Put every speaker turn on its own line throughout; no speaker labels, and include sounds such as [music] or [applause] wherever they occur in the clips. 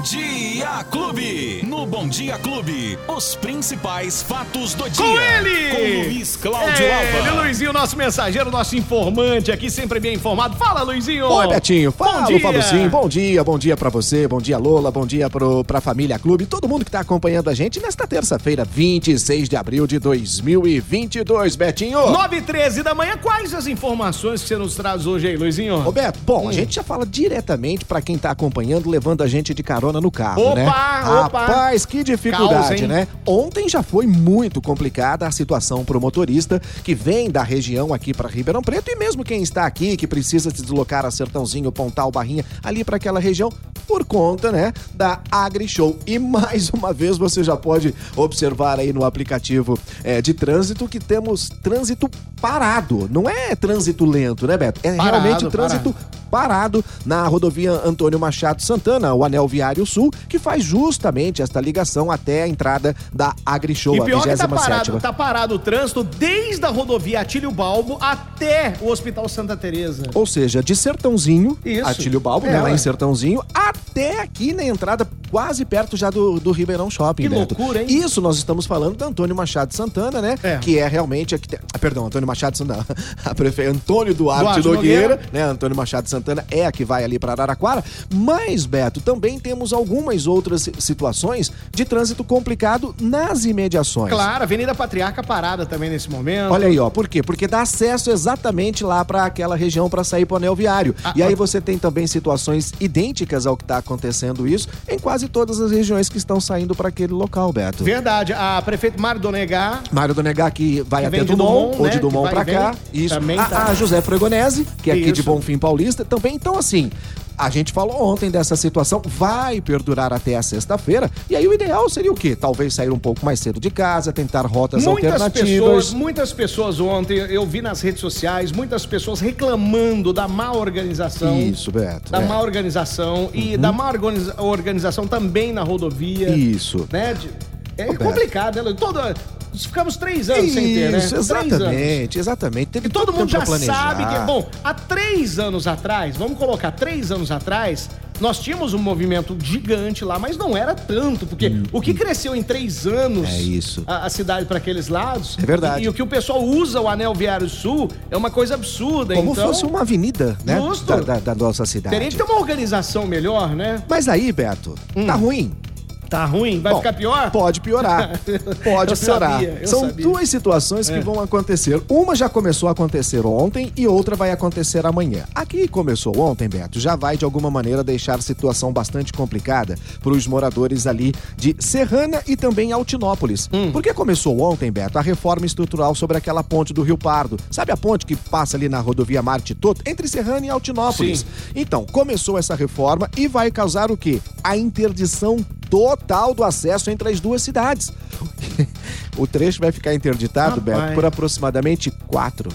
Bom Dia Clube. No Bom Dia Clube, os principais fatos do dia.
Com ele!
Com Luiz Cláudio
Ele,
Alba.
Luizinho, nosso mensageiro, nosso informante aqui, sempre bem informado. Fala, Luizinho!
Oi, Betinho. Fala,
Bom dia.
Fabuzinho. Bom dia, bom dia pra você, bom dia, Lola, bom dia pro, pra família Clube, todo mundo que tá acompanhando a gente nesta terça-feira, 26 de abril de 2022, Betinho.
9 e 13 da manhã, quais as informações que você nos traz hoje aí, Luizinho?
Roberto, bom,
Hum.
a gente já fala diretamente pra quem tá acompanhando, levando a gente de carona no carro,
Opa,
né?
opa.
Rapaz, que dificuldade,
Caos,
né? Ontem já foi muito complicada a situação pro motorista que vem da região aqui pra Ribeirão Preto e mesmo quem está aqui que precisa se deslocar a Sertãozinho, Pontal, Barrinha, ali pra aquela região por conta, né, da AgriShow. E mais uma vez você já pode observar aí no aplicativo eh, de trânsito que temos trânsito parado. Não é trânsito lento, né, Beto? É
Parado,
realmente trânsito parado na rodovia Antônio Machado Santana, o Anel Viário Sul, que faz justamente esta ligação até a entrada da AgriShow,
E
a
pior que tá
27
parado, tá parado o trânsito desde a rodovia Atílio Balbo até o Hospital Santa Teresa.
Ou seja, de Sertãozinho,
Isso.
Atílio Balbo,
É,
né, lá em Sertãozinho, até aqui na entrada, quase perto já do, do Ribeirão Shopping,
Que
Beto.
loucura, hein?
Isso, nós estamos falando do Antônio Machado Santana, né?
É.
Que é realmente... Aqui, ah, perdão, Antônio Machado Santana. [laughs] A prefeita Antônio Duarte,
Duarte
Nogueira,
Nogueira.
né? Antônio Machado Santana é a que vai ali para Araraquara. Mas, Beto, também temos algumas outras si- situações de trânsito complicado nas imediações.
Claro, Avenida Patriarca parada também nesse momento.
Olha aí, ó. Por quê? Porque dá acesso exatamente lá para aquela região para sair pro anel viário.
Ah,
e aí
ah.
você tem também situações idênticas ao que tá acontecendo isso em quase todas as regiões que estão saindo para aquele local, Beto.
Verdade, a prefeito Mário Donegar
Mário Donegar que vai
Que
até
de
Dumont,
Dumont,
ou
né?
de Dumont pra
vai e
cá. Isso.
Também
a,
tá.
a José Fregonese, que é aqui de
Isso.
Bonfim Paulista, também. Então, assim, a gente falou ontem dessa situação, vai perdurar até a sexta-feira. E aí o ideal seria o quê? Talvez sair um pouco mais cedo de casa, tentar rotas
Muitas
alternativas.
pessoas, muitas pessoas ontem, eu vi nas redes sociais, muitas pessoas reclamando da má organização.
Isso, Beto.
Da
é. Uhum.
má organização e da má organiza- organização também na rodovia.
Isso.
Né? De- É complicado, né? Toda, ficamos três anos sem ter, né?
Isso, exatamente, exatamente. Teve
E todo mundo já sabe que. Bom, há três anos atrás, vamos colocar três anos atrás, nós tínhamos um movimento gigante lá, mas não era tanto, porque o que cresceu em três anos
Hum. É isso.
A, a cidade para aqueles lados.
É verdade.
E, e o que o pessoal usa o Anel Viário Sul é uma coisa absurda.
Como
então,
fosse uma avenida, né?
Justo.
Da, da- da nossa cidade.
Teria que ter uma organização melhor, né?
Mas aí, Beto, tá ruim?
Tá ruim? Vai
Bom,
ficar pior?
Pode piorar. [laughs] Pode
Eu
piorar.
sabia,
São
sabia.
duas situações que
É.
vão acontecer. Uma já começou a acontecer ontem e outra vai acontecer amanhã. A que começou ontem, Beto, já vai de alguma maneira deixar a situação bastante complicada para os moradores ali de Serrana e também Altinópolis.
Hum.
Porque começou ontem, Beto, a reforma estrutural sobre aquela ponte do Rio Pardo. Sabe a ponte que passa ali na rodovia Marte Toto? Entre Serrana e Altinópolis.
Sim.
Então, começou essa reforma e vai causar o quê? A interdição total do acesso entre as duas cidades. [laughs] o trecho vai ficar interditado,
Rapaz.
Beto, por aproximadamente quatro.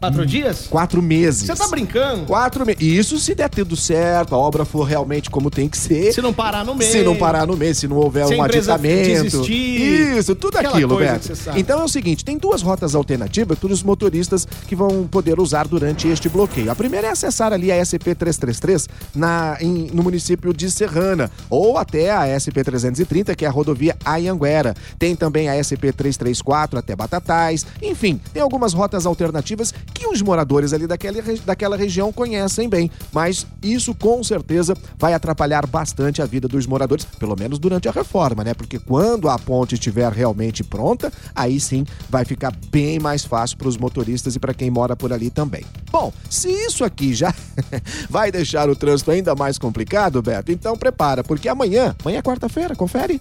Quatro dias?
Quatro meses.
Você tá brincando?
Quatro meses. Isso se der tudo certo, a obra for realmente como tem que ser.
Se não parar no meio.
Se não parar no mês, se não houver
Se
um aditamento.
desistir.
Isso, tudo aquilo, Beto. Então é o seguinte, tem duas rotas alternativas para os motoristas que vão poder usar durante este bloqueio. A primeira é acessar ali a SP333 na, em- no município de Serrana, ou até a SP330, que é a rodovia Ayanguera. Tem também a SP334 até Batatais. Enfim, tem algumas rotas alternativas que os moradores ali daquela, daquela região conhecem bem. Mas isso com certeza vai atrapalhar bastante a vida dos moradores, pelo menos durante a reforma, né? Porque quando a ponte estiver realmente pronta, aí sim vai ficar bem mais fácil para os motoristas e para quem mora por ali também. Bom, se isso aqui já [laughs] vai deixar o trânsito ainda mais complicado, Beto, então prepara, porque amanhã, amanhã é quarta-feira, confere?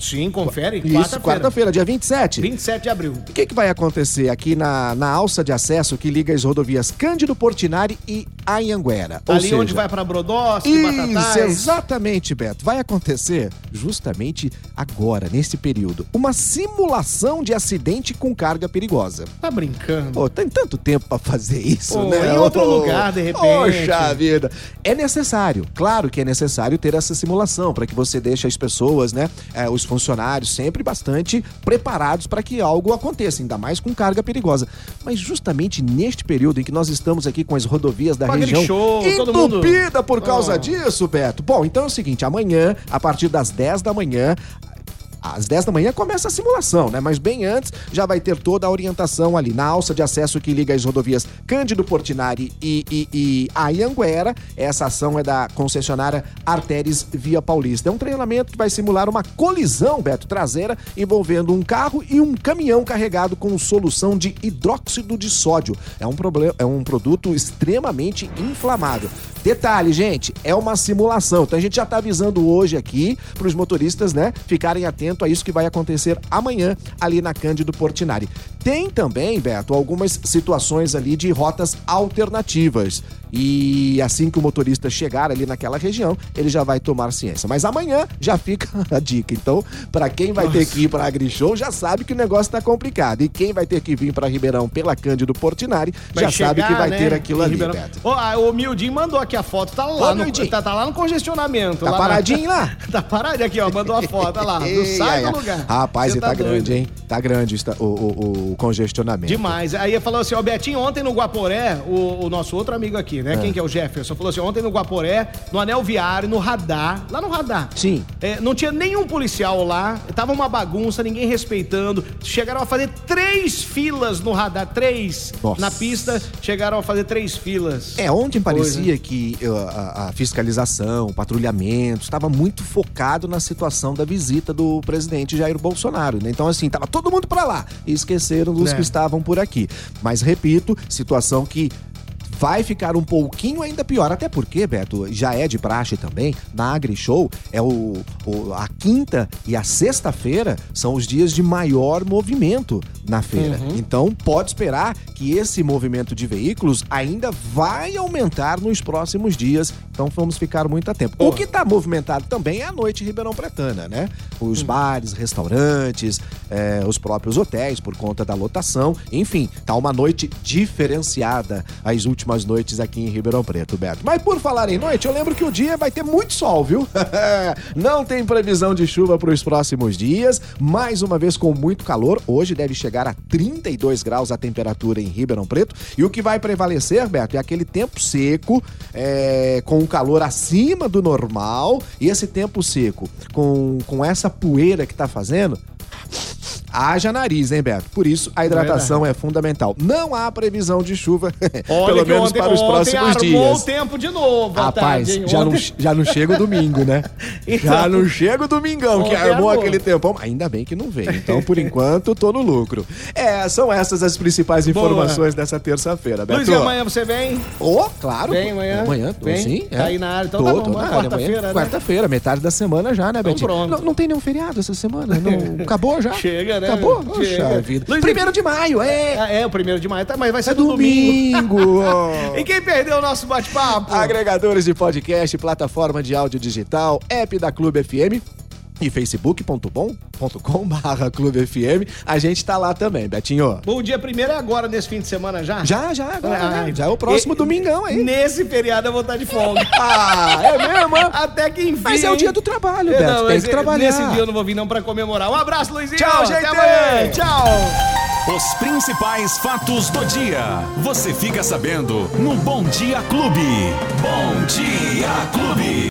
Sim, confere.
Isso,
Quarta-feira.
quarta-feira, dia 27.
27 de abril.
O que, que vai acontecer aqui na, na alça de acesso que liga as rodovias Cândido Portinari e Anhanguera?
Ali
seja,
onde vai pra Brodowski,
Isso,
Batatais.
exatamente, Beto. Vai acontecer justamente agora, nesse período, uma simulação de acidente com carga perigosa.
Tá brincando.
Pô, tem tanto tempo pra fazer isso,
Pô,
né?
em outro
Ô,
lugar, de repente.
Poxa vida. É necessário, claro que é necessário ter essa simulação para que você deixe as pessoas, né, eh, os funcionários sempre bastante preparados para que algo aconteça, ainda mais com carga perigosa. Mas justamente neste período em que nós estamos aqui com as rodovias da
pra
região
Grishow, todo mundo-
entupida por causa
Oh.
disso, Beto. Bom, então é o seguinte, amanhã, a partir das 10 da manhã, às 10 da manhã começa a simulação, né? Mas bem antes já vai ter toda a orientação ali na alça de acesso que liga as rodovias Cândido Portinari e, e, e Anhanguera. Essa ação é da concessionária Artéries Via Paulista. É um treinamento que vai simular uma colisão, Beto, traseira envolvendo um carro e um caminhão carregado com solução de hidróxido de sódio. É um, problema, é um produto extremamente inflamável. Detalhe, gente, é uma simulação. Então a gente já tá avisando hoje aqui para os motoristas, né, ficarem atentos a isso que vai acontecer amanhã ali na Cândido Portinari. Tem também, Beto, algumas situações ali de rotas alternativas. E assim que o motorista chegar ali naquela região, ele já vai tomar ciência. Mas amanhã já fica [laughs] a dica. Então, para quem vai ter que ir para Agrishow, já sabe que o negócio tá complicado. E quem vai ter que vir para Ribeirão pela Cândido Portinari,
Vai
já sabe que
chegar,
vai
né,
ter aquilo ali,
Ribeirão.
Beto.
Ó, ah, o Mildinho mandou aqui a foto, tá lá,
Ô,
no, tá, tá lá no congestionamento.
Tá
lá na-
paradinho lá? [laughs]
tá paradinho aqui, ó, mandou a foto, olha lá, não sai [laughs]
ai,
do lugar.
Rapaz, e tá,
doido.
grande, hein? Tá grande o esta- o, o- o congestionamento.
Demais. Aí falou assim, ó, Betinho, ontem no Guaporé, o, o nosso outro amigo aqui, né? Quem que é o Jefferson? Falou assim, ontem no Guaporé, no anel viário, no radar, lá no radar.
Sim.
É, não tinha nenhum policial lá, tava uma bagunça, ninguém respeitando. Chegaram a fazer três filas no radar, três
Nossa.
na pista, chegaram a fazer três filas.
É, ontem
coisa.
parecia que a, a fiscalização, o patrulhamento, estava muito focado na situação da visita do presidente Jair Bolsonaro, né? Então, assim, tava todo mundo pra lá e esqueceram dos
É.
que estavam por aqui. Mas, repito, situação que vai ficar um pouquinho ainda pior. Até porque, Beto, já é de praxe também, na AgriShow, é o, o- a quinta e a sexta-feira são os dias de maior movimento na feira. Então, pode esperar que esse movimento de veículos ainda vai aumentar nos próximos dias. Então, vamos ficar muito a tempo. O que está movimentado também é a noite Ribeirão Pretana, né? Os bares, restaurantes, eh, os próprios hotéis, por conta da lotação. Enfim, tá uma noite diferenciada as últimas noites aqui em Ribeirão Preto, Beto. Mas por falar em noite, eu lembro que o dia vai ter muito sol, viu? [laughs] Não tem previsão de chuva para os próximos dias. Mais uma vez com muito calor. Hoje deve chegar a 32 graus a temperatura em Ribeirão Preto. E o que vai prevalecer, Beto, é aquele tempo seco, é, com um calor acima do normal. E esse tempo seco, com, com essa poeira que tá fazendo, Haja nariz, hein, Beto? Por isso, a hidratação é fundamental. Não há previsão de chuva, [laughs] pelo menos
ontem-
para os próximos
armou
dias.
o tempo de novo, à
Rapaz,
tarde,
já, não,
Ontem-
já não chega o domingo, né?
Então- [laughs]
já não chega o domingão, que armou aquele tempão. Ainda bem que não veio. Então, por [laughs] enquanto, tô no lucro. É, são essas as principais
Boa.
informações dessa terça-feira, Beto.
Luiz, e amanhã você vem?
Ô, claro.
Vem amanhã?
Amanhã, tô,
Vem?
sim. é.
Tá aí na área, então
tô,
tá bom,
tô
mas
na área.
quarta-feira, né?
Quarta-feira, metade da semana já, né, Betinho?
pronto.
Não, não tem nenhum feriado essa semana? Não, acabou já?
Chega, né?
Acabou? Poxa vida.
Luiz,
Primeiro de maio, é!
Ah, É, o primeiro de maio, tá, mas vai ser
É
domingo.
domingo! [laughs] [laughs]
E quem perdeu o nosso bate-papo?
Agregadores de podcast, plataforma de áudio digital, app da Clube FM e facebook.com barra Clube FM. A gente tá lá também, Betinho.
O dia primeiro é agora, nesse fim de semana já?
Já, já, agora,
Ah,
né? Já é o próximo
e-
domingão aí.
Nesse feriado eu vou estar de folga. [laughs]
Ah, é mesmo? é?
Até que enfim.
Mas é o dia do trabalho,
É,
Beto.
não,
Tem
mas
que trabalhar.
Nesse dia eu não vou vir não pra comemorar. Um abraço, Luizinho.
Tchau,
Até
gente.
amanhã. Tchau.
Os principais fatos do dia. Você fica sabendo no Bom Dia Clube. Bom Dia Clube.